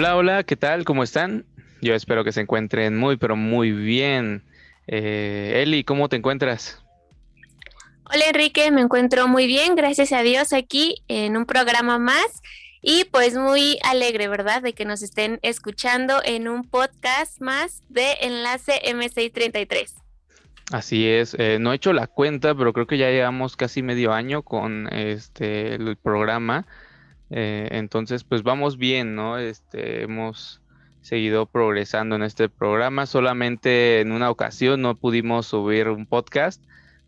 Hola, hola, ¿qué tal? ¿Cómo están? Yo espero que se encuentren muy, pero muy bien. Eh, Eli, ¿cómo te encuentras? Hola Enrique, me encuentro muy bien, gracias a Dios aquí en un programa más y pues muy alegre, ¿verdad? De que nos estén escuchando en un podcast más de Enlace M633. Así es, eh, no he hecho la cuenta, pero creo que ya llevamos casi medio año con este el programa. Eh, entonces, pues vamos bien, ¿no? Este, hemos seguido progresando en este programa. Solamente en una ocasión no pudimos subir un podcast,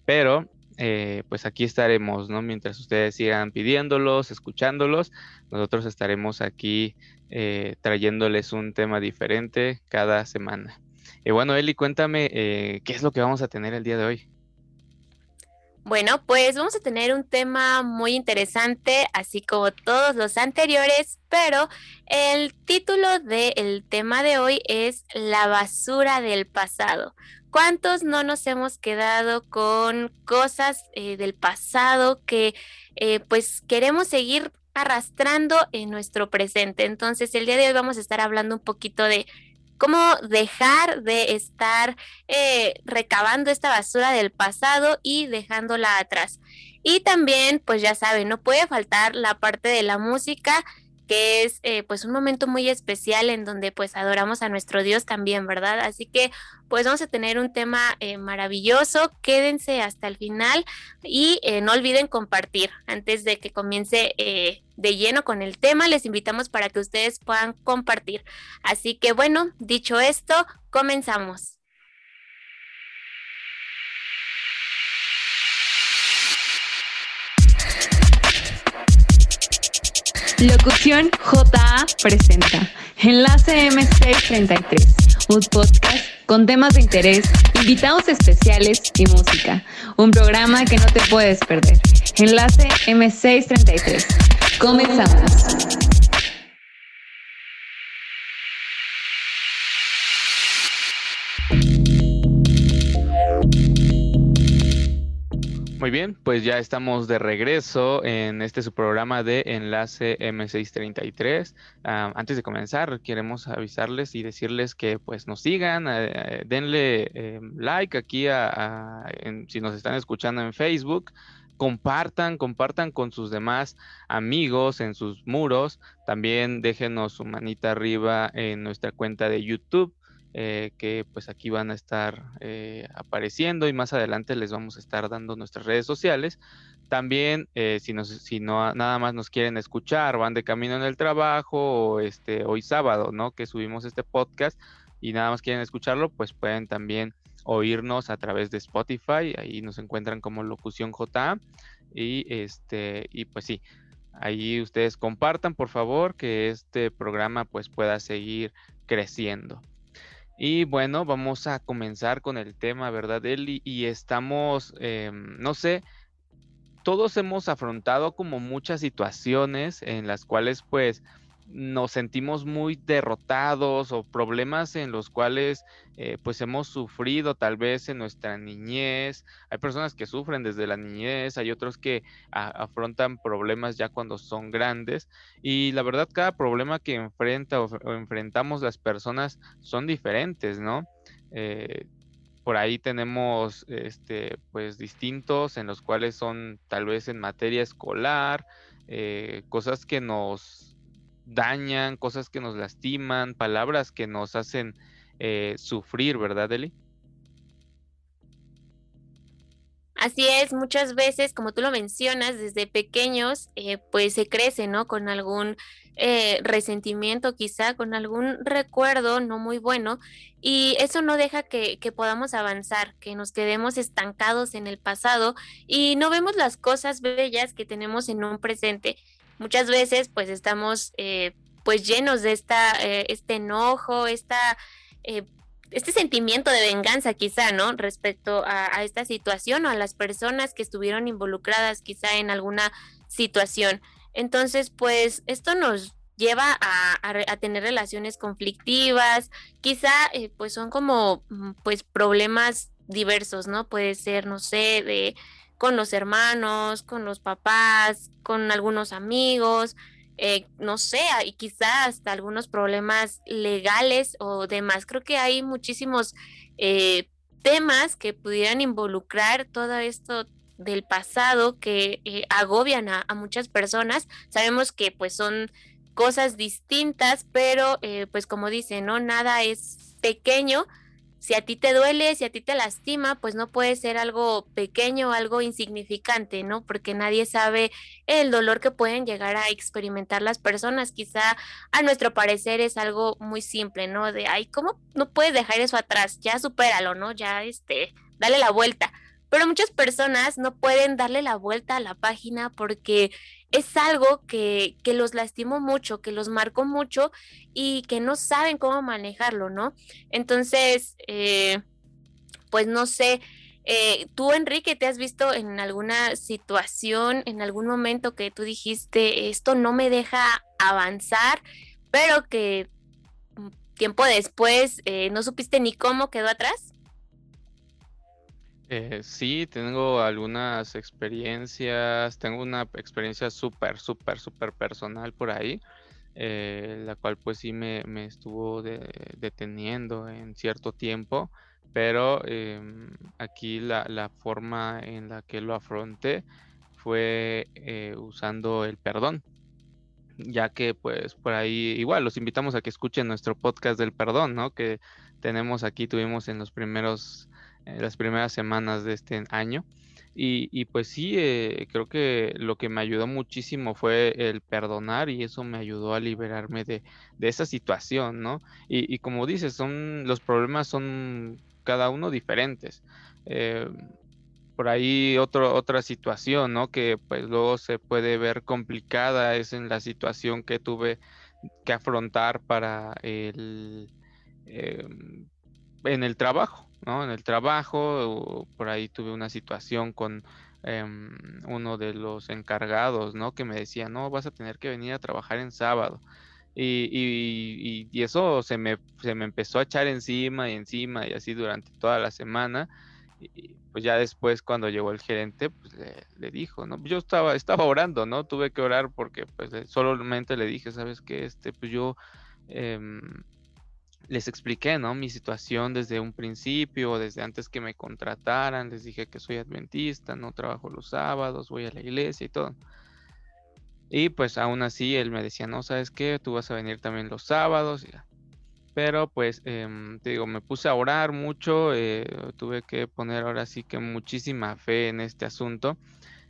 pero eh, pues aquí estaremos, ¿no? Mientras ustedes sigan pidiéndolos, escuchándolos, nosotros estaremos aquí eh, trayéndoles un tema diferente cada semana. Y bueno, Eli, cuéntame eh, qué es lo que vamos a tener el día de hoy. Bueno, pues vamos a tener un tema muy interesante, así como todos los anteriores, pero el título del tema de hoy es La basura del pasado. ¿Cuántos no nos hemos quedado con cosas eh, del pasado que eh, pues queremos seguir arrastrando en nuestro presente? Entonces el día de hoy vamos a estar hablando un poquito de cómo dejar de estar eh, recabando esta basura del pasado y dejándola atrás. Y también, pues ya saben, no puede faltar la parte de la música que es eh, pues un momento muy especial en donde pues adoramos a nuestro Dios también, ¿verdad? Así que pues vamos a tener un tema eh, maravilloso, quédense hasta el final y eh, no olviden compartir antes de que comience de lleno con el tema, les invitamos para que ustedes puedan compartir. Así que bueno, dicho esto, comenzamos. Locución JA presenta Enlace M633, un podcast con temas de interés, invitados especiales y música. Un programa que no te puedes perder. Enlace M633. Comenzamos. Muy bien, pues ya estamos de regreso en este su programa de Enlace M633. Ah, antes de comenzar, queremos avisarles y decirles que pues nos sigan, eh, denle eh, like aquí a, si nos están escuchando en Facebook, compartan, compartan con sus demás amigos en sus muros. También déjenos su manita arriba en nuestra cuenta de YouTube. Eh, que pues aquí van a estar eh, apareciendo y más adelante les vamos a estar dando nuestras redes sociales. También eh, si, si no nada más nos quieren escuchar, van de camino en el trabajo o este hoy sábado, ¿no? Que subimos este podcast y nada más quieren escucharlo, pues pueden también oírnos a través de Spotify, ahí nos encuentran como Locución JA y este y pues sí, ahí ustedes compartan por favor que este programa pues pueda seguir creciendo. Y bueno, vamos a comenzar con el tema, ¿verdad, Eli? Y estamos, em, no sé, todos hemos afrontado como muchas situaciones en las cuales pues nos sentimos muy derrotados o problemas en los cuales eh, pues hemos sufrido tal vez en nuestra niñez. Hay personas que sufren desde la niñez, hay otros que afrontan problemas ya cuando son grandes y la verdad cada problema que enfrenta o, enfrentamos las personas son diferentes, ¿no? Eh, por ahí tenemos este pues distintos en los cuales son tal vez en materia escolar, eh, cosas que nos dañan, cosas que nos lastiman, palabras que nos hacen eh, sufrir, ¿verdad, Eli? Así es, muchas veces, como tú lo mencionas, desde pequeños, eh, pues se crece, ¿no? Con algún eh, resentimiento, quizá, con algún recuerdo no muy bueno, y eso no deja que, que, podamos avanzar, que nos quedemos estancados en el pasado y no vemos las cosas bellas que tenemos en un presente muchas veces pues estamos eh, pues llenos de esta, eh, este enojo, esta, eh, este sentimiento de venganza quizá, ¿no? Respecto a, esta situación o a las personas que estuvieron involucradas quizá en alguna situación. Entonces, pues esto nos lleva a, a, tener relaciones conflictivas, quizá pues son como mm, pues problemas diversos, ¿no? Puede ser, no sé, de con los hermanos, con los papás, con algunos amigos, eh, no sé, y quizá hasta algunos problemas legales o demás. Creo que hay muchísimos eh, temas que pudieran involucrar todo esto del pasado que eh, agobian a, muchas personas. Sabemos que pues son cosas distintas, pero pues como dicen, ¿no? Nada es pequeño si a ti te duele, si a ti te lastima, pues no puede ser algo pequeño, algo insignificante, ¿no? Porque nadie sabe el dolor que pueden llegar a experimentar las personas. Quizá a nuestro parecer es algo muy simple, ¿no? De, ay, ¿cómo no puedes dejar eso atrás? Ya supéralo, ¿no? Ya, este, dale la vuelta. Pero muchas personas no pueden darle la vuelta a la página porque es algo que, que, los lastimó mucho, que los marcó mucho y que no saben cómo manejarlo, ¿no? Entonces, eh, pues no sé, eh, tú Enrique, ¿te has visto en alguna situación, en algún momento que tú dijiste, esto no me deja avanzar, pero que mm, tiempo después eh, no supiste ni cómo quedó atrás? Eh, sí, tengo algunas experiencias, tengo una experiencia súper, súper, súper personal por ahí, eh, la cual pues sí me, estuvo deteniendo en cierto tiempo, pero em, aquí la, forma en la que lo afronté fue eh, usando el perdón, ya que pues por ahí igual los invitamos a que escuchen nuestro podcast del perdón, ¿no? Que tenemos aquí, tuvimos en los primeros las primeras semanas de este año. Y, pues sí, eh, creo que lo que me ayudó muchísimo fue el perdonar y eso me ayudó a liberarme de, esa situación, ¿no? Y, como dices, son, los problemas son cada uno diferentes. Eh, por ahí otro, otra situación, ¿no? Que pues luego se puede ver complicada es en la situación que tuve que afrontar para el... Em, en el trabajo, ¿no? En el trabajo, por ahí tuve una situación con em, uno de los encargados, ¿no? Que me decía, no, vas a tener que venir a trabajar en sábado. Y, y, eso se me, se me empezó a echar encima y encima y así durante toda la semana. Y pues ya después cuando llegó el gerente, pues le, dijo, ¿no? Yo estaba, estaba orando, ¿no? Tuve que orar porque pues solamente le dije, ¿sabes qué? Este, pues yo... Em, les expliqué, ¿no? Mi situación desde un principio, desde antes que me contrataran, les dije que soy adventista, no trabajo los sábados, voy a la iglesia y todo. Y pues aún así él me decía, no, ¿sabes qué? Tú vas a venir también los sábados. Pero pues, em, te digo, me puse a orar mucho, eh, tuve que poner ahora sí que muchísima fe en este asunto.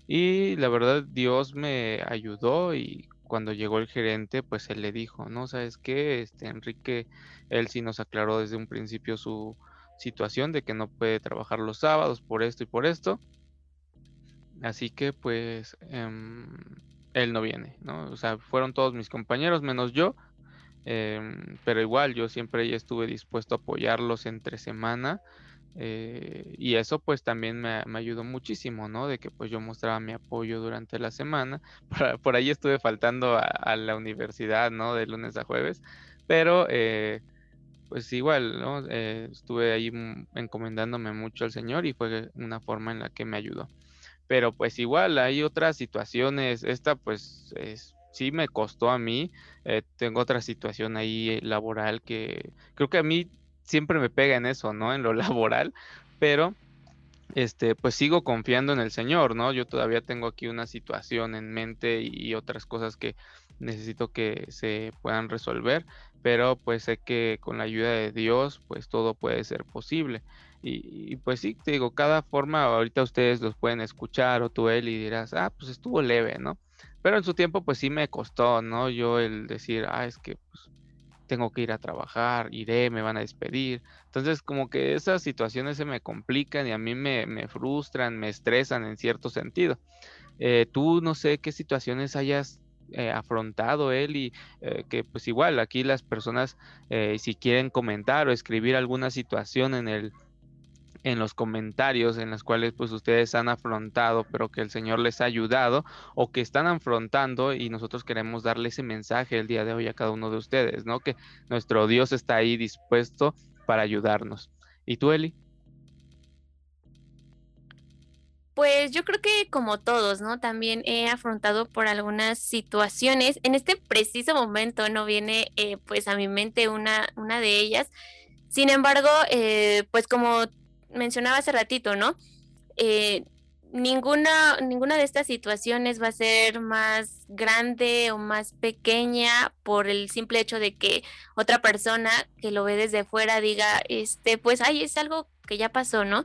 Y la verdad Dios me ayudó y cuando llegó el gerente, pues él le dijo, no, ¿sabes qué? Este, Enrique, él sí nos aclaró desde un principio su situación de que no puede trabajar los sábados por esto y por esto. Así que pues em, él no viene, ¿no? O sea, fueron todos mis compañeros menos yo, em, pero igual yo siempre estuve dispuesto a apoyarlos entre semana eh, y eso pues también me, ayudó muchísimo, ¿no? De que pues yo mostraba mi apoyo durante la semana. Por, ahí estuve faltando a, la universidad, ¿no? De lunes a jueves. Pero eh, pues igual, ¿no? Eh, estuve ahí encomendándome mucho al Señor y fue una forma en la que me ayudó. Pero pues igual hay otras situaciones. Esta pues es, sí me costó a mí. tengo otra situación ahí laboral que creo que a mí siempre me pega en eso, ¿no? En lo laboral, pero este, pues sigo confiando en el Señor, ¿no? Yo todavía tengo aquí una situación en mente y otras cosas que necesito que se puedan resolver, pero pues sé que con la ayuda de Dios, pues todo puede ser posible. Y, pues sí, te digo, cada forma, ahorita ustedes los pueden escuchar o tú él y dirás, ah, pues estuvo leve, ¿no? Pero en su tiempo, pues sí me costó, ¿no? Yo el decir, ah, es que pues, tengo que ir a trabajar, iré, me van a despedir. Entonces, como que esas situaciones se me complican y a mí me, frustran, me estresan en cierto sentido. Eh, tú no sé qué situaciones hayas eh, afrontado él y eh, que pues igual aquí las personas si quieren comentar o escribir alguna situación en el en los comentarios en las cuales pues ustedes han afrontado, pero que el Señor les ha ayudado o que están afrontando y nosotros queremos darle ese mensaje el día de hoy a cada uno de ustedes, ¿no? Que nuestro Dios está ahí dispuesto para ayudarnos. ¿Y tú, Eli? Pues yo creo que como todos, ¿no? También he afrontado por algunas situaciones. En este preciso momento no viene eh, pues a mi mente una, una de ellas. Sin embargo, eh, pues como mencionaba hace ratito, ¿no? Eh, ninguna, ninguna de estas situaciones va a ser más grande o más pequeña por el simple hecho de que otra persona que lo ve desde fuera diga, este, pues, ay, es algo que ya pasó, ¿no?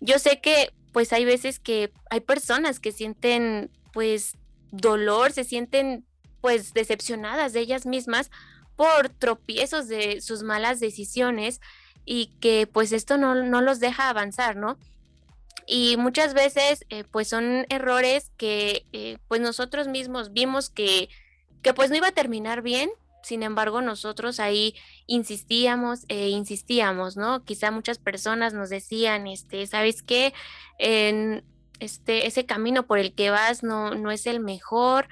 Yo sé que, pues, hay veces que hay personas que sienten, pues, dolor, se sienten, pues, decepcionadas de ellas mismas por tropiezos de sus malas decisiones y que, pues, esto no, no los deja avanzar, ¿no? y muchas veces eh, pues son errores que eh, pues nosotros mismos vimos que, que pues no iba a terminar bien, sin embargo nosotros ahí insistíamos e insistíamos, ¿no? Quizá muchas personas nos decían, este, ¿sabes qué? Este, ese camino por el que vas no, no es el mejor.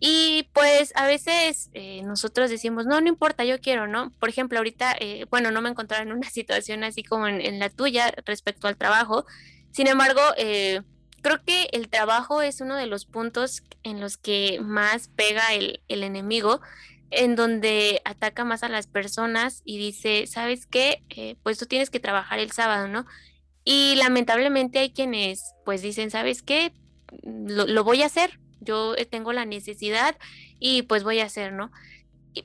Y pues a veces eh, nosotros decimos, no, no importa, yo quiero, ¿no? Por ejemplo, ahorita, bueno, no me encontraba en una situación así como en la tuya respecto al trabajo, sin embargo, eh, creo que el trabajo es uno de los puntos en los que más pega el, enemigo, en donde ataca más a las personas y dice, ¿sabes qué? Eh, pues tú tienes que trabajar el sábado, ¿no? Y lamentablemente hay quienes pues dicen, ¿sabes qué? Lo, lo voy a hacer, yo eh, tengo la necesidad y pues voy a hacer, ¿no?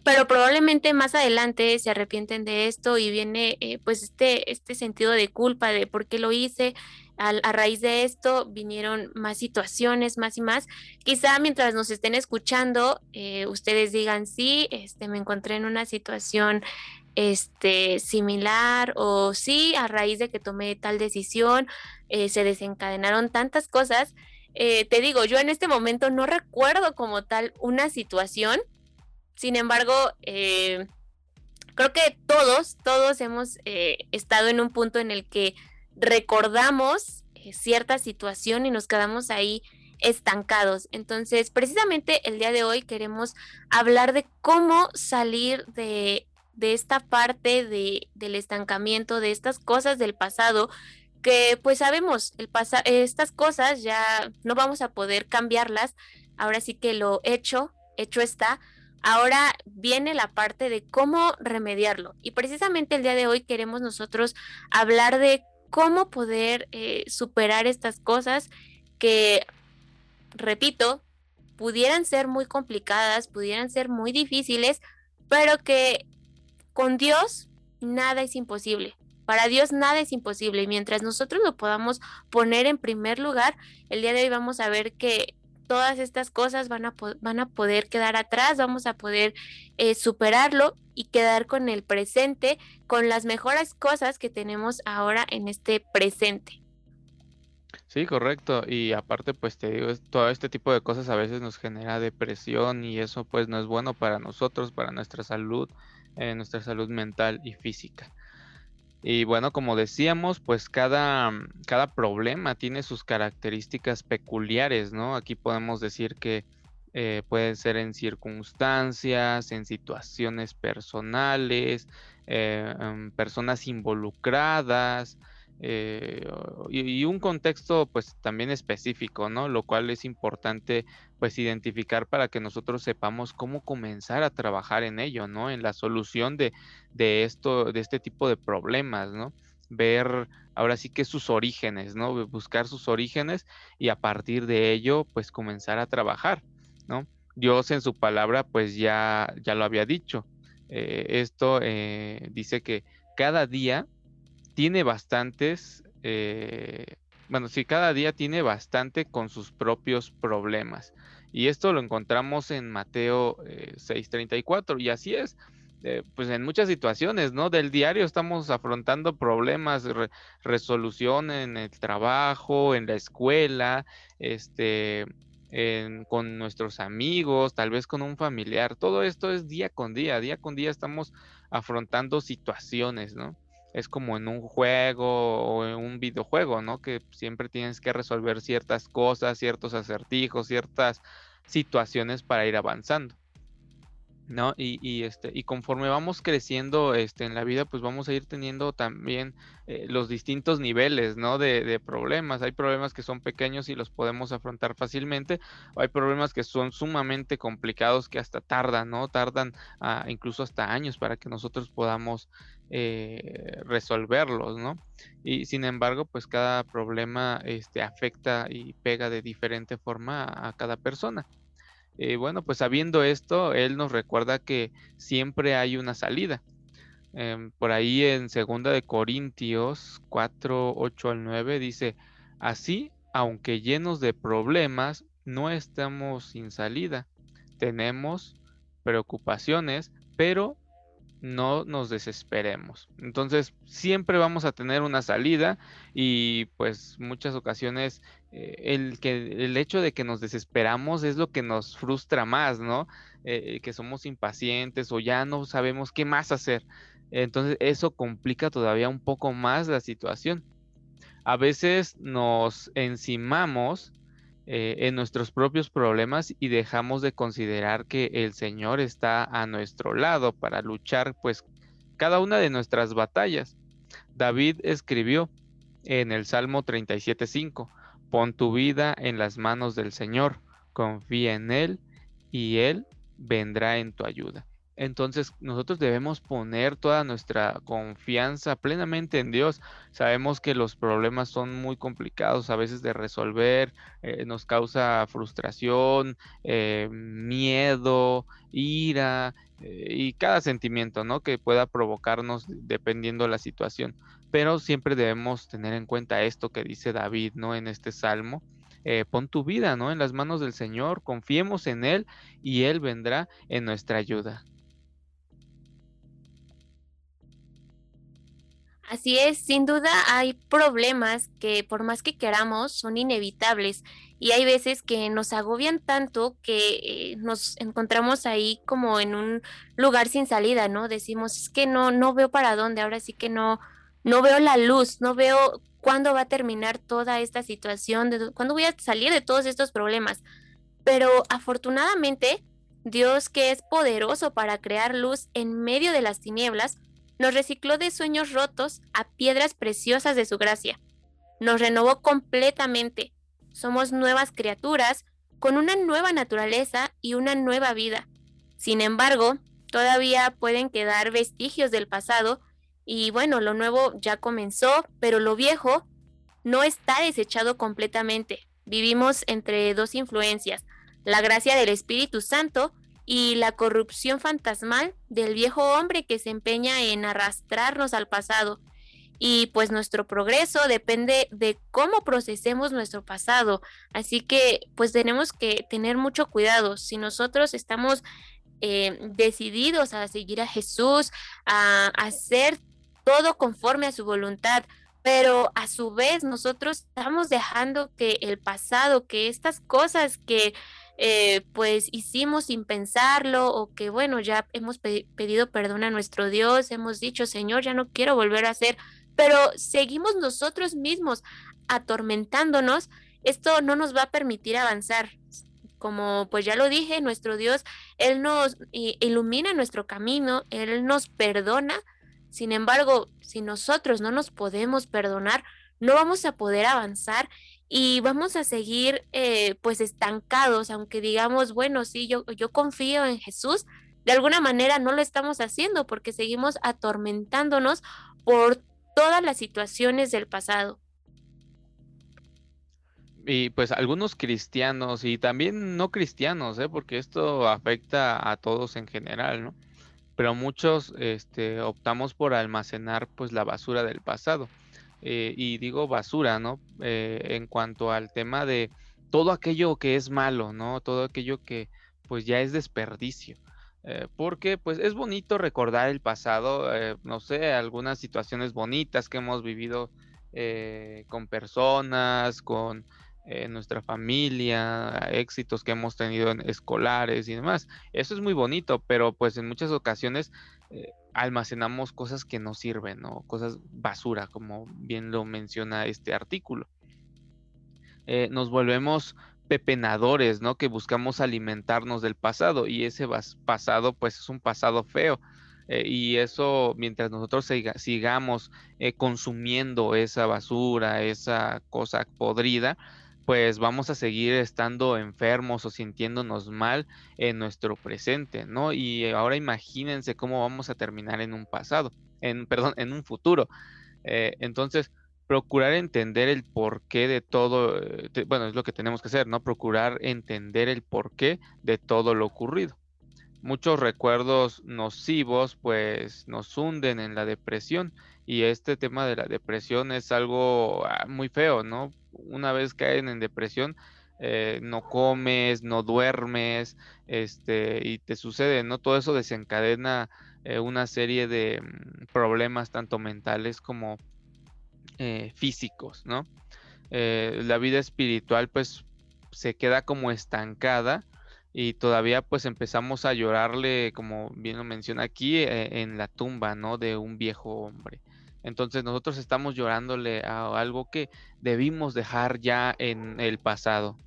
pero probablemente más adelante se arrepienten de esto y viene pues este, este sentido de culpa de por qué lo hice, a, raíz de esto vinieron más situaciones, más y más. Quizá mientras nos estén escuchando, eh, ustedes digan, sí, este, me encontré en una situación este, similar o sí, a raíz de que tomé tal decisión, eh, se desencadenaron tantas cosas. Eh, te digo, yo en este momento no recuerdo como tal una situación, sin embargo, creo que todos, todos hemos estado en un punto en el que recordamos eh, cierta situación y nos quedamos ahí estancados. Entonces, precisamente el día de hoy queremos hablar de cómo salir de, esta parte de, del estancamiento, de estas cosas del pasado que pues sabemos, el estas cosas ya no vamos a poder cambiarlas. Ahora sí que lo hecho, hecho está. Ahora viene la parte de cómo remediarlo. Y precisamente el día de hoy queremos nosotros hablar de cómo poder eh, superar estas cosas que, repito, pudieran ser muy complicadas, pudieran ser muy difíciles, pero que con Dios nada es imposible. Para Dios nada es imposible y mientras nosotros lo podamos poner en primer lugar, el día de hoy vamos a ver que todas estas cosas van a, van a poder quedar atrás, vamos a poder eh, superarlo y quedar con el presente, con las mejores cosas que tenemos ahora en este presente. Sí, correcto. Y aparte, pues te digo, todo este tipo de cosas a veces nos genera depresión y eso pues no es bueno para nosotros, para nuestra salud, eh, nuestra salud mental y física. Y bueno, como decíamos, pues cada, cada problema tiene sus características peculiares, ¿no? Aquí podemos decir que eh, pueden ser en circunstancias, en situaciones personales, eh, personas involucradas, eh, y, un contexto pues también específico, ¿no? Lo cual es importante pues identificar para que nosotros sepamos cómo comenzar a trabajar en ello, ¿no? En la solución de, de esto, de este tipo de problemas, ¿no? Ver ahora sí que sus orígenes, ¿no? Buscar sus orígenes y a partir de ello pues comenzar a trabajar, ¿no? Dios en su palabra pues ya, ya lo había dicho. Eh, esto eh, dice que cada día tiene bastantes, eh, bueno, sí, cada día tiene bastante con sus propios problemas. Y esto lo encontramos en Mateo 6:34, eh, y así es. Eh, pues en muchas situaciones, ¿no? Del diario estamos afrontando problemas, resolución en el trabajo, en la escuela, este, con nuestros amigos, tal vez con un familiar. Todo esto es día con día, día con día estamos afrontando situaciones, ¿no? Es como en un juego o en un videojuego, ¿no? Que siempre tienes que resolver ciertas cosas, ciertos acertijos, ciertas situaciones para ir avanzando. ¿no? Y, y, este, y conforme vamos creciendo este, en la vida, pues vamos a ir teniendo también eh, los distintos niveles, ¿no? De, problemas. Hay problemas que son pequeños y los podemos afrontar fácilmente, hay problemas que son sumamente complicados que hasta tardan, ¿no? Tardan ah, incluso hasta años para que nosotros podamos eh, resolverlos, ¿no? Y sin embargo, pues cada problema este, afecta y pega de diferente forma a cada persona. Eh, bueno, pues sabiendo esto, él nos recuerda que siempre hay una salida. Em, por ahí en segunda de Corintios 4, 8 al 9 dice, así, aunque llenos de problemas, no estamos sin salida. Tenemos preocupaciones, pero no nos desesperemos. Entonces, siempre vamos a tener una salida y pues muchas ocasiones eh, el, que, el hecho de que nos desesperamos es lo que nos frustra más, ¿no? Eh, que somos impacientes o ya no sabemos qué más hacer. Entonces, eso complica todavía un poco más la situación. A veces nos encimamos eh, en nuestros propios problemas y dejamos de considerar que el Señor está a nuestro lado para luchar pues cada una de nuestras batallas. David escribió en el Salmo 37.5, pon tu vida en las manos del Señor, confía en Él y Él vendrá en tu ayuda. Entonces nosotros debemos poner toda nuestra confianza plenamente en Dios. Sabemos que los problemas son muy complicados a veces de resolver, eh, nos causa frustración, eh, miedo, ira eh, y cada sentimiento ¿no? que pueda provocarnos dependiendo la situación. Pero siempre debemos tener en cuenta esto que dice David ¿no? en este salmo. pon tu vida ¿no? en las manos del Señor, confiemos en Él y Él vendrá en nuestra ayuda. Así es, sin duda hay problemas que por más que queramos son inevitables y hay veces que nos agobian tanto que eh, nos encontramos ahí como en un lugar sin salida, ¿no? Decimos, es que no no veo para dónde, ahora sí que no no veo la luz, no veo cuándo va a terminar toda esta situación, de, cuándo voy a salir de todos estos problemas. Pero afortunadamente, Dios que es poderoso para crear luz en medio de las tinieblas, nos recicló de sueños rotos a piedras preciosas de su gracia. Nos renovó completamente. Somos nuevas criaturas con una nueva naturaleza y una nueva vida. Sin embargo, todavía pueden quedar vestigios del pasado y bueno, lo nuevo ya comenzó, pero lo viejo no está desechado completamente. Vivimos entre dos influencias, la gracia del Espíritu Santo y la corrupción fantasmal del viejo hombre que se empeña en arrastrarnos al pasado. Y pues nuestro progreso depende de cómo procesemos nuestro pasado. Así que pues tenemos que tener mucho cuidado. Si nosotros estamos eh, decididos a seguir a Jesús, a hacer todo conforme a su voluntad, pero a su vez nosotros estamos dejando que el pasado, que estas cosas que eh, pues hicimos sin pensarlo o que bueno, ya hemos pedido perdón a nuestro Dios, hemos dicho, Señor, ya no quiero volver a hacer, pero seguimos nosotros mismos atormentándonos, esto no nos va a permitir avanzar. Como pues ya lo dije, nuestro Dios, Él nos ilumina nuestro camino, Él nos perdona. Sin embargo, si nosotros no nos podemos perdonar, no vamos a poder avanzar y vamos a seguir eh, pues estancados, aunque digamos, bueno, sí, yo, yo confío en Jesús, de alguna manera no lo estamos haciendo porque seguimos atormentándonos por todas las situaciones del pasado. Y pues algunos cristianos y también no cristianos, ¿eh? porque esto afecta a todos en general, ¿no? Pero muchos este, optamos por almacenar pues la basura del pasado eh, y digo basura, ¿no? Eh, en cuanto al tema de todo aquello que es malo, ¿no? Todo aquello que pues ya es desperdicio. Eh, porque pues es bonito recordar el pasado, no sé, algunas situaciones bonitas que hemos vivido con personas, con nuestra familia, éxitos que hemos tenido en escolares y demás. Eso es muy bonito, pero pues en muchas ocasiones almacenamos cosas que no sirven, ¿no? Cosas basura, como bien lo menciona este artículo. Eh, nos volvemos pepenadores, ¿no? Que buscamos alimentarnos del pasado y ese pasado pues es un pasado feo. Eh, y eso, mientras nosotros sigamos eh, consumiendo esa basura, esa cosa podrida, pues vamos a seguir estando enfermos o sintiéndonos mal en nuestro presente, ¿no? Y ahora imagínense cómo vamos a terminar en un pasado, en, perdón, en un futuro. Eh, entonces, procurar entender el porqué de todo, eh, bueno, es lo que tenemos que hacer, ¿no? Procurar entender el porqué de todo lo ocurrido. Muchos recuerdos nocivos pues nos hunden en la depresión y este tema de la depresión es algo ah, muy feo, ¿no? Una vez caen en depresión, eh, no comes, no duermes, este, y te sucede, ¿no? Todo eso desencadena eh, una serie de mm, problemas tanto mentales como eh, físicos, ¿no? La vida espiritual pues se queda como estancada y todavía pues empezamos a llorarle, como bien lo menciona aquí, en la tumba, ¿no? De un viejo hombre. Entonces nosotros estamos llorándole a algo que debimos dejar ya en el pasado.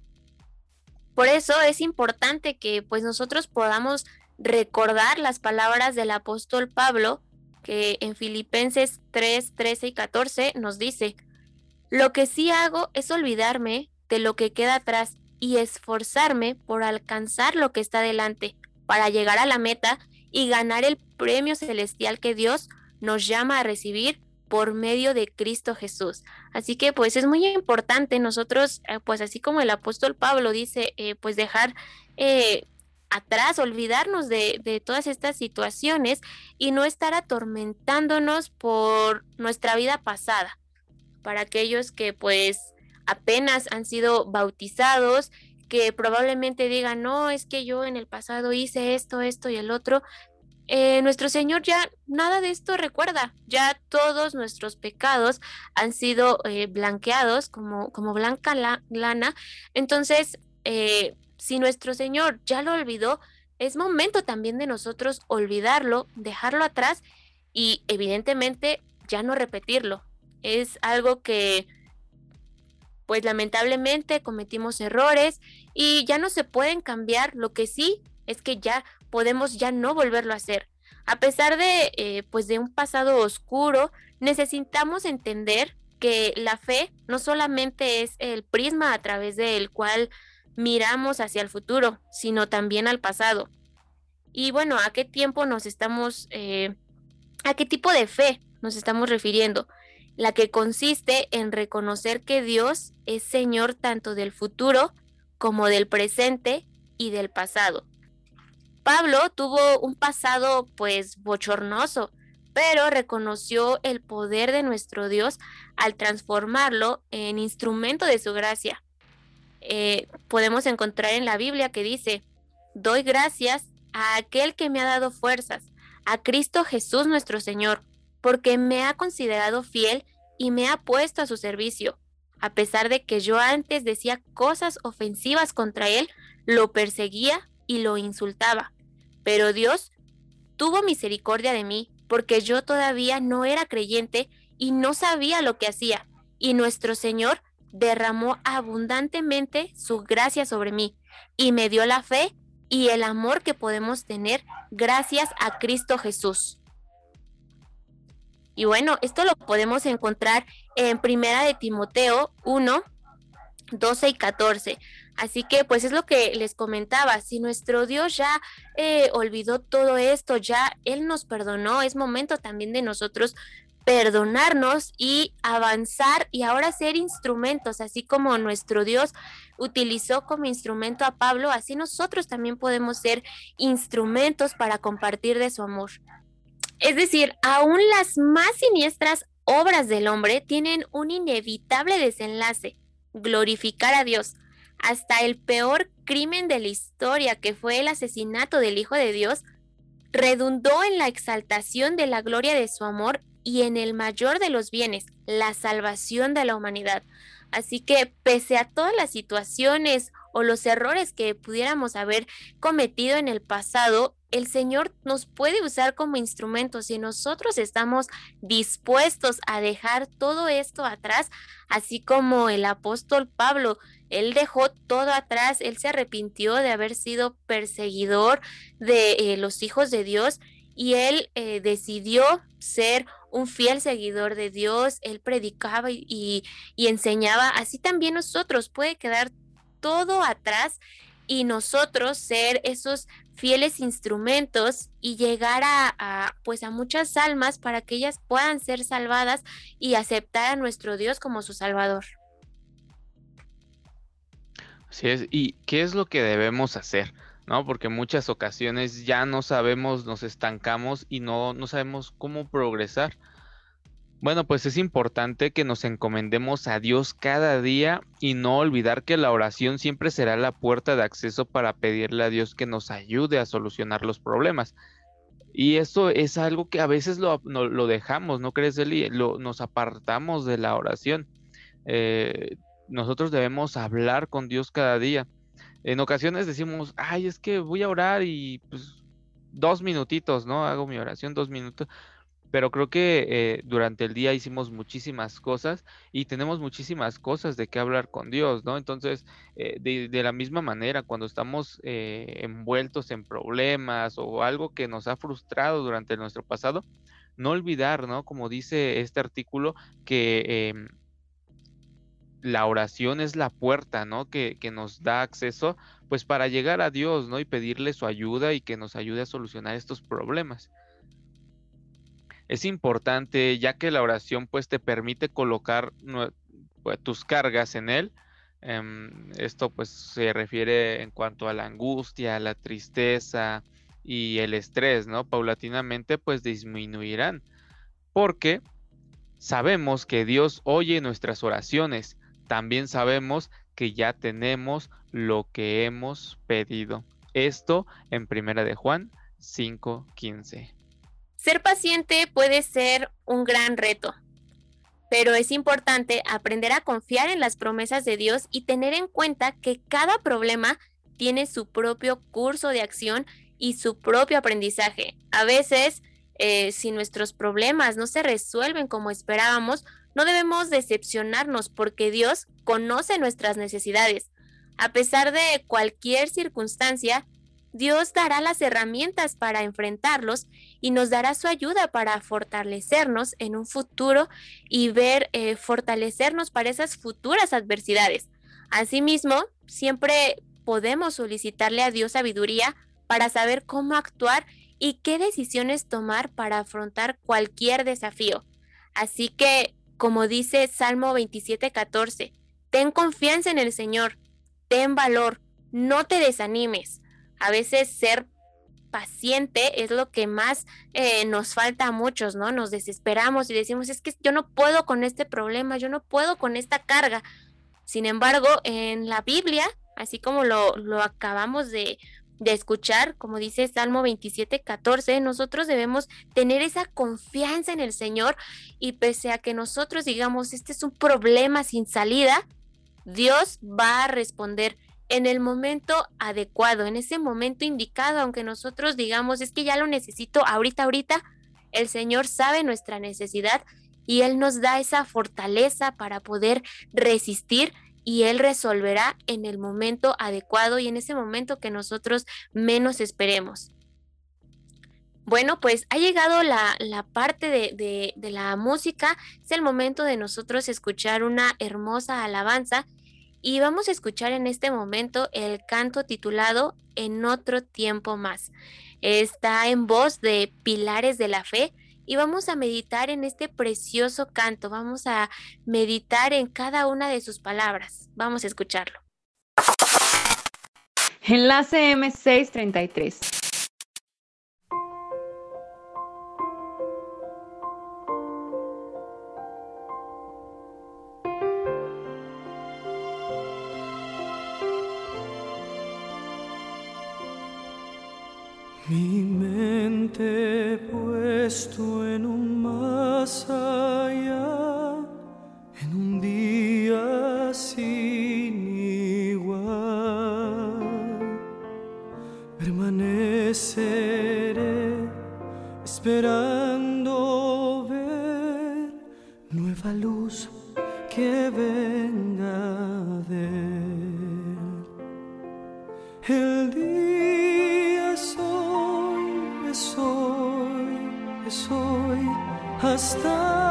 Por eso es importante que pues nosotros podamos recordar las palabras del apóstol Pablo que en Filipenses 3, 13 y 14 nos dice, lo que sí hago es olvidarme de lo que queda atrás y esforzarme por alcanzar lo que está delante, para llegar a la meta y ganar el premio celestial que Dios nos llama a recibir por medio de Cristo Jesús. Así que pues es muy importante nosotros, eh, pues así como el apóstol Pablo dice, eh, pues dejar eh, atrás, olvidarnos de, todas estas situaciones y no estar atormentándonos por nuestra vida pasada. Para aquellos que pues apenas han sido bautizados, que probablemente digan, no, es que yo en el pasado hice esto, esto y el otro. Eh, nuestro Señor ya nada de esto recuerda, ya todos nuestros pecados han sido eh, blanqueados como, como blanca lana. Entonces, eh, si nuestro Señor ya lo olvidó, es momento también de nosotros olvidarlo, dejarlo atrás y evidentemente ya no repetirlo. Es algo que, pues lamentablemente cometimos errores y ya no se pueden cambiar. Lo que sí es que ya podemos ya no volverlo a hacer. A pesar de, eh, pues de un pasado oscuro, necesitamos entender que la fe no solamente es el prisma a través del cual miramos hacia el futuro, sino también al pasado. Y bueno, ¿a qué tiempo nos estamos, eh, a qué tipo de fe nos estamos refiriendo? La que consiste en reconocer que Dios es Señor tanto del futuro como del presente y del pasado. Pablo tuvo un pasado pues bochornoso, pero reconoció el poder de nuestro Dios al transformarlo en instrumento de su gracia. Eh, podemos encontrar en la Biblia que dice, doy gracias a aquel que me ha dado fuerzas, a Cristo Jesús nuestro Señor, porque me ha considerado fiel y me ha puesto a su servicio. A pesar de que yo antes decía cosas ofensivas contra él, lo perseguía y lo insultaba. Pero Dios tuvo misericordia de mí, porque yo todavía no era creyente y no sabía lo que hacía. Y nuestro Señor derramó abundantemente su gracia sobre mí y me dio la fe y el amor que podemos tener gracias a Cristo Jesús. Y bueno, esto lo podemos encontrar en Primera de Timoteo 1, 12 y 14. Así que pues es lo que les comentaba, si nuestro Dios ya eh, olvidó todo esto, ya Él nos perdonó, es momento también de nosotros perdonarnos y avanzar y ahora ser instrumentos, así como nuestro Dios utilizó como instrumento a Pablo, así nosotros también podemos ser instrumentos para compartir de su amor. Es decir, aún las más siniestras obras del hombre tienen un inevitable desenlace, glorificar a Dios. Hasta el peor crimen de la historia, que fue el asesinato del Hijo de Dios, redundó en la exaltación de la gloria de su amor y en el mayor de los bienes, la salvación de la humanidad. Así que pese a todas las situaciones o los errores que pudiéramos haber cometido en el pasado, el Señor nos puede usar como instrumentos si nosotros estamos dispuestos a dejar todo esto atrás, así como el apóstol Pablo, él dejó todo atrás, él se arrepintió de haber sido perseguidor de eh, los hijos de Dios y él eh, decidió ser un fiel seguidor de Dios, él predicaba y, enseñaba, así también nosotros puede quedar todo atrás y nosotros ser esos fieles instrumentos y llegar a, pues a muchas almas para que ellas puedan ser salvadas y aceptar a nuestro Dios como su salvador. Así es, ¿y qué es lo que debemos hacer? ¿No? Porque muchas ocasiones ya no sabemos, nos estancamos y no, no sabemos cómo progresar. Bueno, pues es importante que nos encomendemos a Dios cada día y no olvidar que la oración siempre será la puerta de acceso para pedirle a Dios que nos ayude a solucionar los problemas. Y eso es algo que a veces lo, dejamos, ¿no crees, Eli? Lo, nos apartamos de la oración. Eh, nosotros debemos hablar con Dios cada día. En ocasiones decimos, ay, es que voy a orar y pues dos minutitos, ¿no? Hago mi oración dos minutos pero creo que eh, durante el día hicimos muchísimas cosas y tenemos muchísimas cosas de qué hablar con Dios, ¿no? Entonces, eh, de, la misma manera, cuando estamos eh, envueltos en problemas o algo que nos ha frustrado durante nuestro pasado, no olvidar, ¿no? Como dice este artículo, que em, la oración es la puerta, ¿no? Que, que, nos da acceso, pues para llegar a Dios, ¿no? Y pedirle su ayuda y que nos ayude a solucionar estos problemas es importante ya que la oración pues te permite colocar pues, tus cargas en él. Em, esto pues se refiere en cuanto a la angustia, la tristeza y el estrés, ¿no? Paulatinamente pues disminuirán porque sabemos que Dios oye nuestras oraciones. También sabemos que ya tenemos lo que hemos pedido. Esto en Primera de Juan 5:15. Ser paciente puede ser un gran reto, pero es importante aprender a confiar en las promesas de Dios y tener en cuenta que cada problema tiene su propio curso de acción y su propio aprendizaje. A veces, eh, si nuestros problemas no se resuelven como esperábamos, no debemos decepcionarnos porque Dios conoce nuestras necesidades. A pesar de cualquier circunstancia, Dios dará las herramientas para enfrentarlos y nos dará su ayuda para fortalecernos en un futuro y ver eh, fortalecernos para esas futuras adversidades. Asimismo, siempre podemos solicitarle a Dios sabiduría para saber cómo actuar y qué decisiones tomar para afrontar cualquier desafío. Así que, como dice Salmo 27:14, ten confianza en el Señor, ten valor, no te desanimes a veces ser paciente es lo que más eh, nos falta a muchos, ¿no? Nos desesperamos y decimos, es que yo no puedo con este problema, yo no puedo con esta carga. Sin embargo, en la Biblia, así como lo, lo acabamos de, de escuchar, como dice Salmo 27, 14, nosotros debemos tener esa confianza en el Señor y pese a que nosotros digamos, este es un problema sin salida, Dios va a responder en el momento adecuado, en ese momento indicado, aunque nosotros digamos, es que ya lo necesito ahorita, ahorita, el Señor sabe nuestra necesidad y Él nos da esa fortaleza para poder resistir y Él resolverá en el momento adecuado y en ese momento que nosotros menos esperemos. Bueno, pues ha llegado la, parte de, de la música, es el momento de nosotros escuchar una hermosa alabanza y vamos a escuchar en este momento el canto titulado En otro tiempo más. Está en voz de Pilares de la Fe y vamos a meditar en este precioso canto. Vamos a meditar en cada una de sus palabras. Vamos a escucharlo. Enlace M633. Igual, permanece esperando ver nueva luz que venga de el día es hoy, es hasta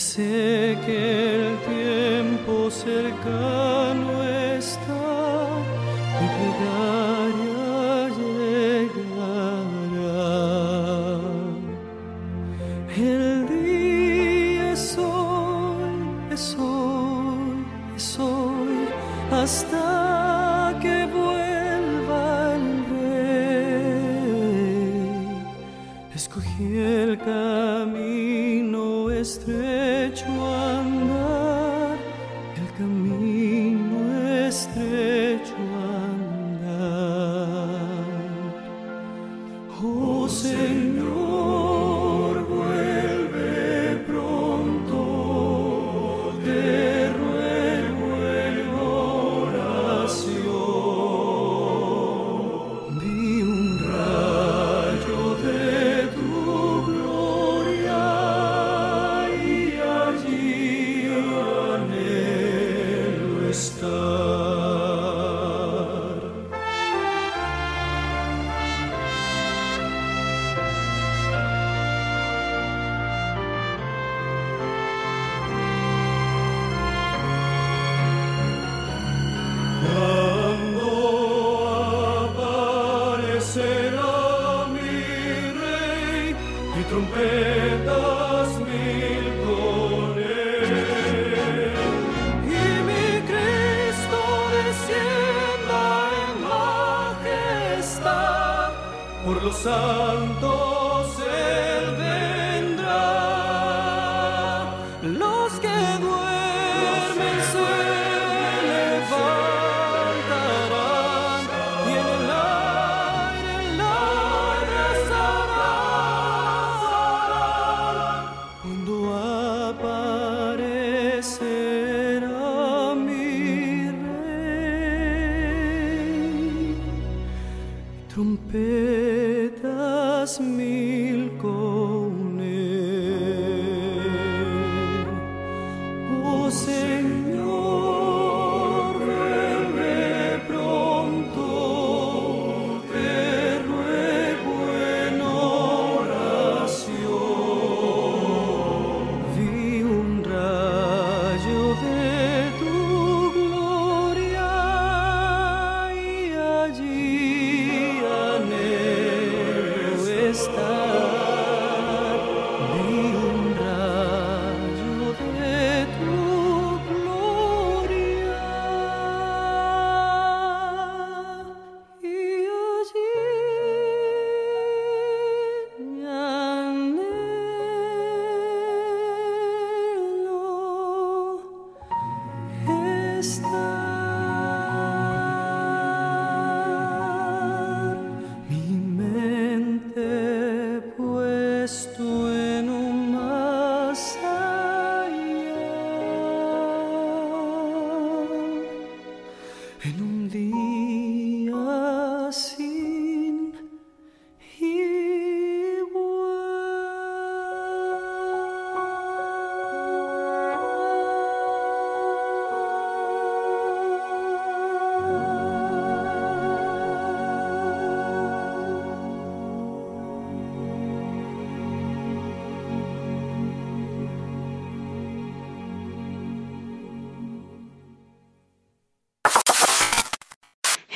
sé que el tiempo cercano está, mi plegaria llegará. El día es hoy, es hoy, es hoy, hasta que vuelva el rey. Escogí el camino estrecho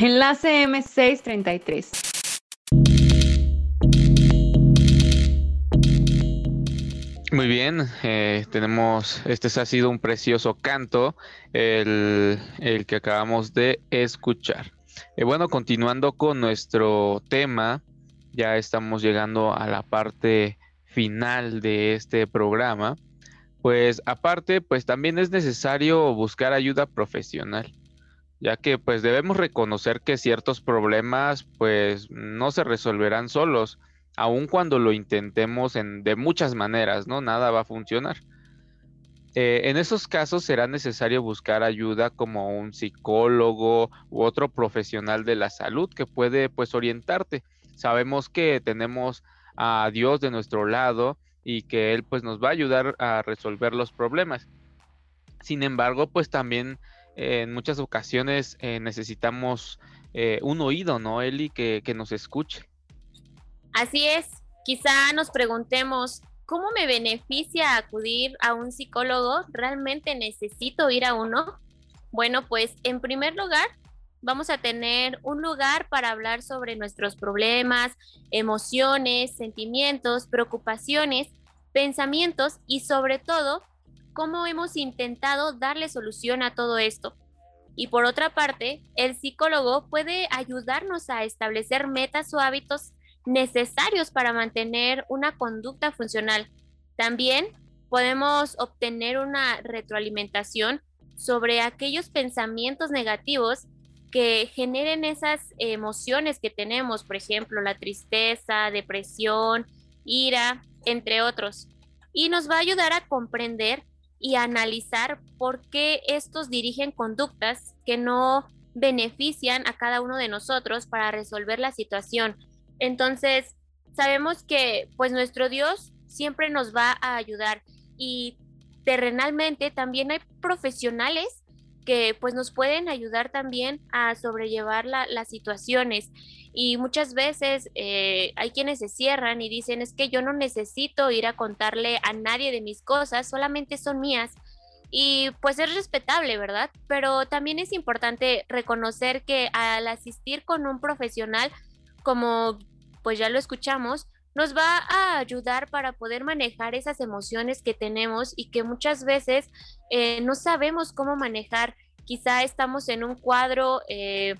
Enlace M633. Muy bien, eh, tenemos, este ha sido un precioso canto, el, el que acabamos de escuchar. Eh, bueno, continuando con nuestro tema, ya estamos llegando a la parte final de este programa. Pues aparte, pues también es necesario buscar ayuda profesional, ya que pues debemos reconocer que ciertos problemas pues no se resolverán solos, aun cuando lo intentemos en, de muchas maneras, ¿no? Nada va a funcionar. Eh, en esos casos será necesario buscar ayuda como un psicólogo u otro profesional de la salud que puede pues orientarte. Sabemos que tenemos a Dios de nuestro lado y que Él pues nos va a ayudar a resolver los problemas. Sin embargo, pues también eh, en muchas ocasiones eh, necesitamos un oído, ¿no, Eli? Que, que nos escuche. Así es. Quizá nos preguntemos, ¿cómo me beneficia acudir a un psicólogo? ¿Realmente necesito ir a uno? Bueno, pues en primer lugar, vamos a tener un lugar para hablar sobre nuestros problemas, emociones, sentimientos, preocupaciones, pensamientos y sobre todo, cómo hemos intentado darle solución a todo esto. Y por otra parte, el psicólogo puede ayudarnos a establecer metas o hábitos necesarios para mantener una conducta funcional. También podemos obtener una retroalimentación sobre aquellos pensamientos negativos que generen esas emociones que tenemos, por ejemplo, la tristeza, depresión, ira, entre otros. Y nos va a ayudar a comprender y analizar por qué estos dirigen conductas que no benefician a cada uno de nosotros para resolver la situación. Entonces, sabemos que pues nuestro Dios siempre nos va a ayudar y terrenalmente también hay profesionales que pues nos pueden ayudar también a sobrellevar las situaciones y muchas veces eh, hay quienes se cierran y dicen es que yo no necesito ir a contarle a nadie de mis cosas, solamente son mías y pues es respetable, ¿verdad? Pero también es importante reconocer que al asistir con un profesional como pues ya lo escuchamos, nos va a ayudar para poder manejar esas emociones que tenemos y que muchas veces eh, no sabemos cómo manejar. Quizá estamos en un cuadro eh,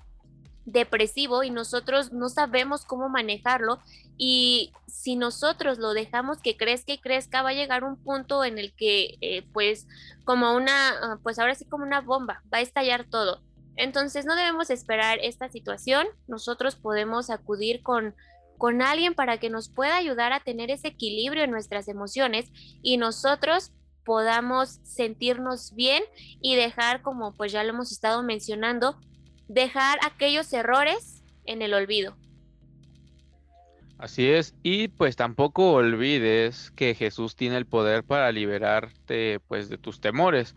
depresivo y nosotros no sabemos cómo manejarlo y si nosotros lo dejamos que crezca y crezca va a llegar un punto en el que eh, pues como una pues ahora sí como una bomba va a estallar todo entonces no debemos esperar esta situación nosotros podemos acudir con con alguien para que nos pueda ayudar a tener ese equilibrio en nuestras emociones y nosotros podamos sentirnos bien y dejar, como pues ya lo hemos estado mencionando, dejar aquellos errores en el olvido. Así es, y pues tampoco olvides que Jesús tiene el poder para liberarte pues de tus temores,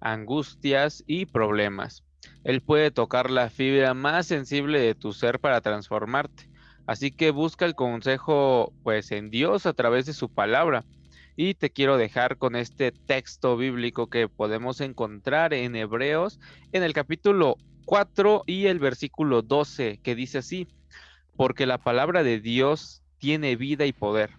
angustias y problemas. Él puede tocar la fibra más sensible de tu ser para transformarte. Así que busca el consejo pues en Dios a través de su palabra. Y te quiero dejar con este texto bíblico que podemos encontrar en Hebreos en el capítulo 4 y el versículo 12 que dice así, porque la palabra de Dios tiene vida y poder.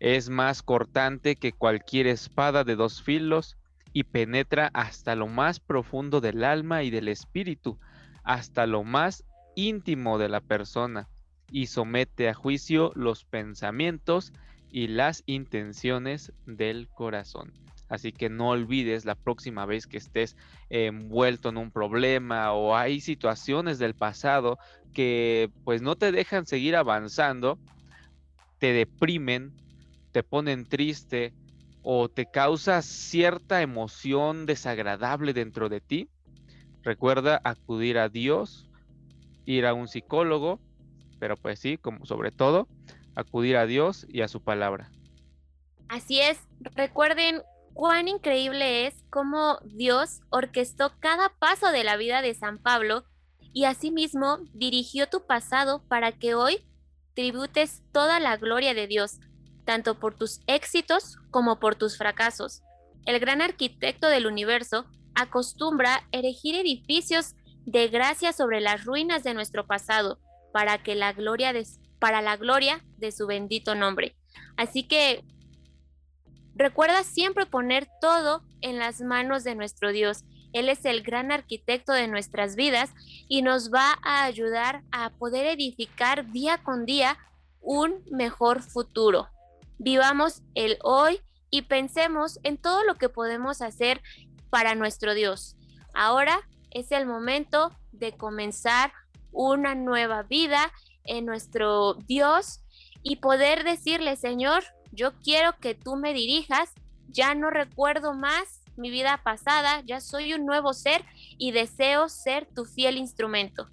Es más cortante que cualquier espada de dos filos y penetra hasta lo más profundo del alma y del espíritu, hasta lo más íntimo de la persona y somete a juicio los pensamientos y las intenciones del corazón. Así que no olvides la próxima vez que estés envuelto en un problema o hay situaciones del pasado que pues no te dejan seguir avanzando, te deprimen, te ponen triste o te causa cierta emoción desagradable dentro de ti. Recuerda acudir a Dios, ir a un psicólogo pero pues sí, como sobre todo, acudir a Dios y a su palabra. Así es, recuerden cuán increíble es cómo Dios orquestó cada paso de la vida de San Pablo y asimismo dirigió tu pasado para que hoy tributes toda la gloria de Dios, tanto por tus éxitos como por tus fracasos. El gran arquitecto del universo acostumbra erigir edificios de gracia sobre las ruinas de nuestro pasado para que la gloria de, para la gloria de su bendito nombre. Así que recuerda siempre poner todo en las manos de nuestro Dios Él es el gran arquitecto de nuestras vidas y nos va a ayudar a poder edificar día con día un mejor futuro. Vivamos el hoy y pensemos en todo lo que podemos hacer para nuestro Dios. Ahora es el momento de comenzar una nueva vida en nuestro Dios y poder decirle, Señor, yo quiero que tú me dirijas, ya no recuerdo más mi vida pasada, ya soy un nuevo ser y deseo ser tu fiel instrumento.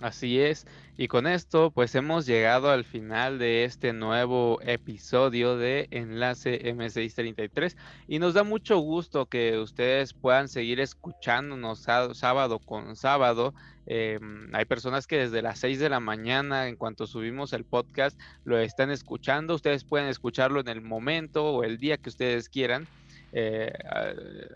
Así es. Y con esto, pues hemos llegado al final de este nuevo episodio de Enlace M633 y nos da mucho gusto que ustedes puedan seguir escuchándonos sábado con sábado. Em, hay personas que desde las 6 de la mañana, en cuanto subimos el podcast, lo están escuchando. Ustedes pueden escucharlo en el momento o el día que ustedes quieran. Eh,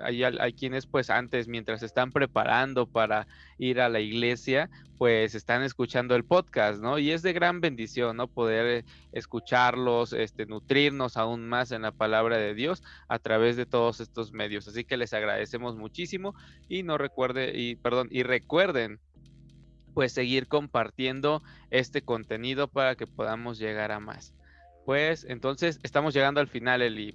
hay, quienes pues antes, mientras están preparando para ir a la iglesia, pues están escuchando el podcast, ¿no? Y es de gran bendición, ¿no? Poder escucharlos, este, nutrirnos aún más en la palabra de Dios a través de todos estos medios. Así que les agradecemos muchísimo y no recuerde, y perdón, y recuerden pues seguir compartiendo este contenido para que podamos llegar a más. Pues entonces estamos llegando al final, Eli.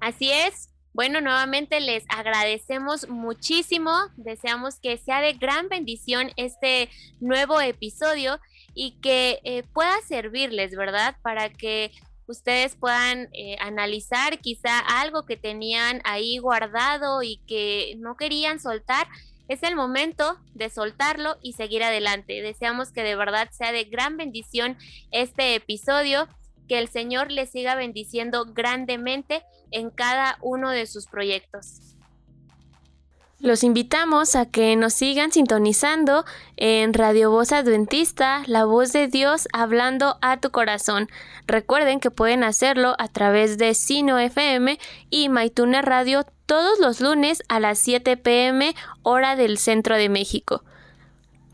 Así es. Bueno, nuevamente les agradecemos muchísimo. Deseamos que sea de gran bendición este nuevo episodio y que eh, pueda servirles, ¿verdad? Para que ustedes puedan eh, analizar quizá algo que tenían ahí guardado y que no querían soltar. Es el momento de soltarlo y seguir adelante. Deseamos que de verdad sea de gran bendición este episodio que el Señor les siga bendiciendo grandemente en cada uno de sus proyectos. Los invitamos a que nos sigan sintonizando en Radio Voz Adventista, la voz de Dios hablando a tu corazón. Recuerden que pueden hacerlo a través de Sino FM y Maituna Radio todos los lunes a las 7 pm hora del centro de México.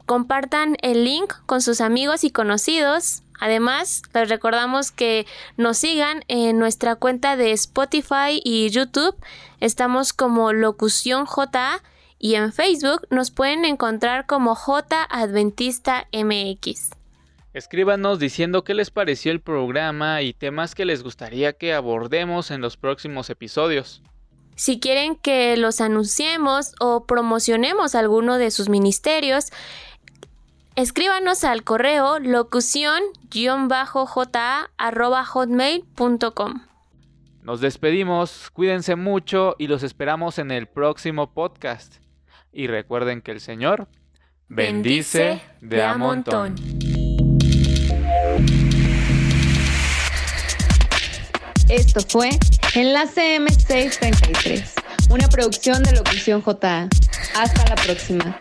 Compartan el link con sus amigos y conocidos Además, les recordamos que nos sigan en nuestra cuenta de Spotify y YouTube. Estamos como Locución JA y en Facebook nos pueden encontrar como J Adventista MX. Escríbanos diciendo qué les pareció el programa y temas que les gustaría que abordemos en los próximos episodios. Si quieren que los anunciemos o promocionemos alguno de sus ministerios, Escríbanos al correo locución-ja-hotmail.com. Nos despedimos, cuídense mucho y los esperamos en el próximo podcast. Y recuerden que el Señor bendice, de, a montón. Esto fue Enlace M633, una producción de Locución JA. Hasta la próxima.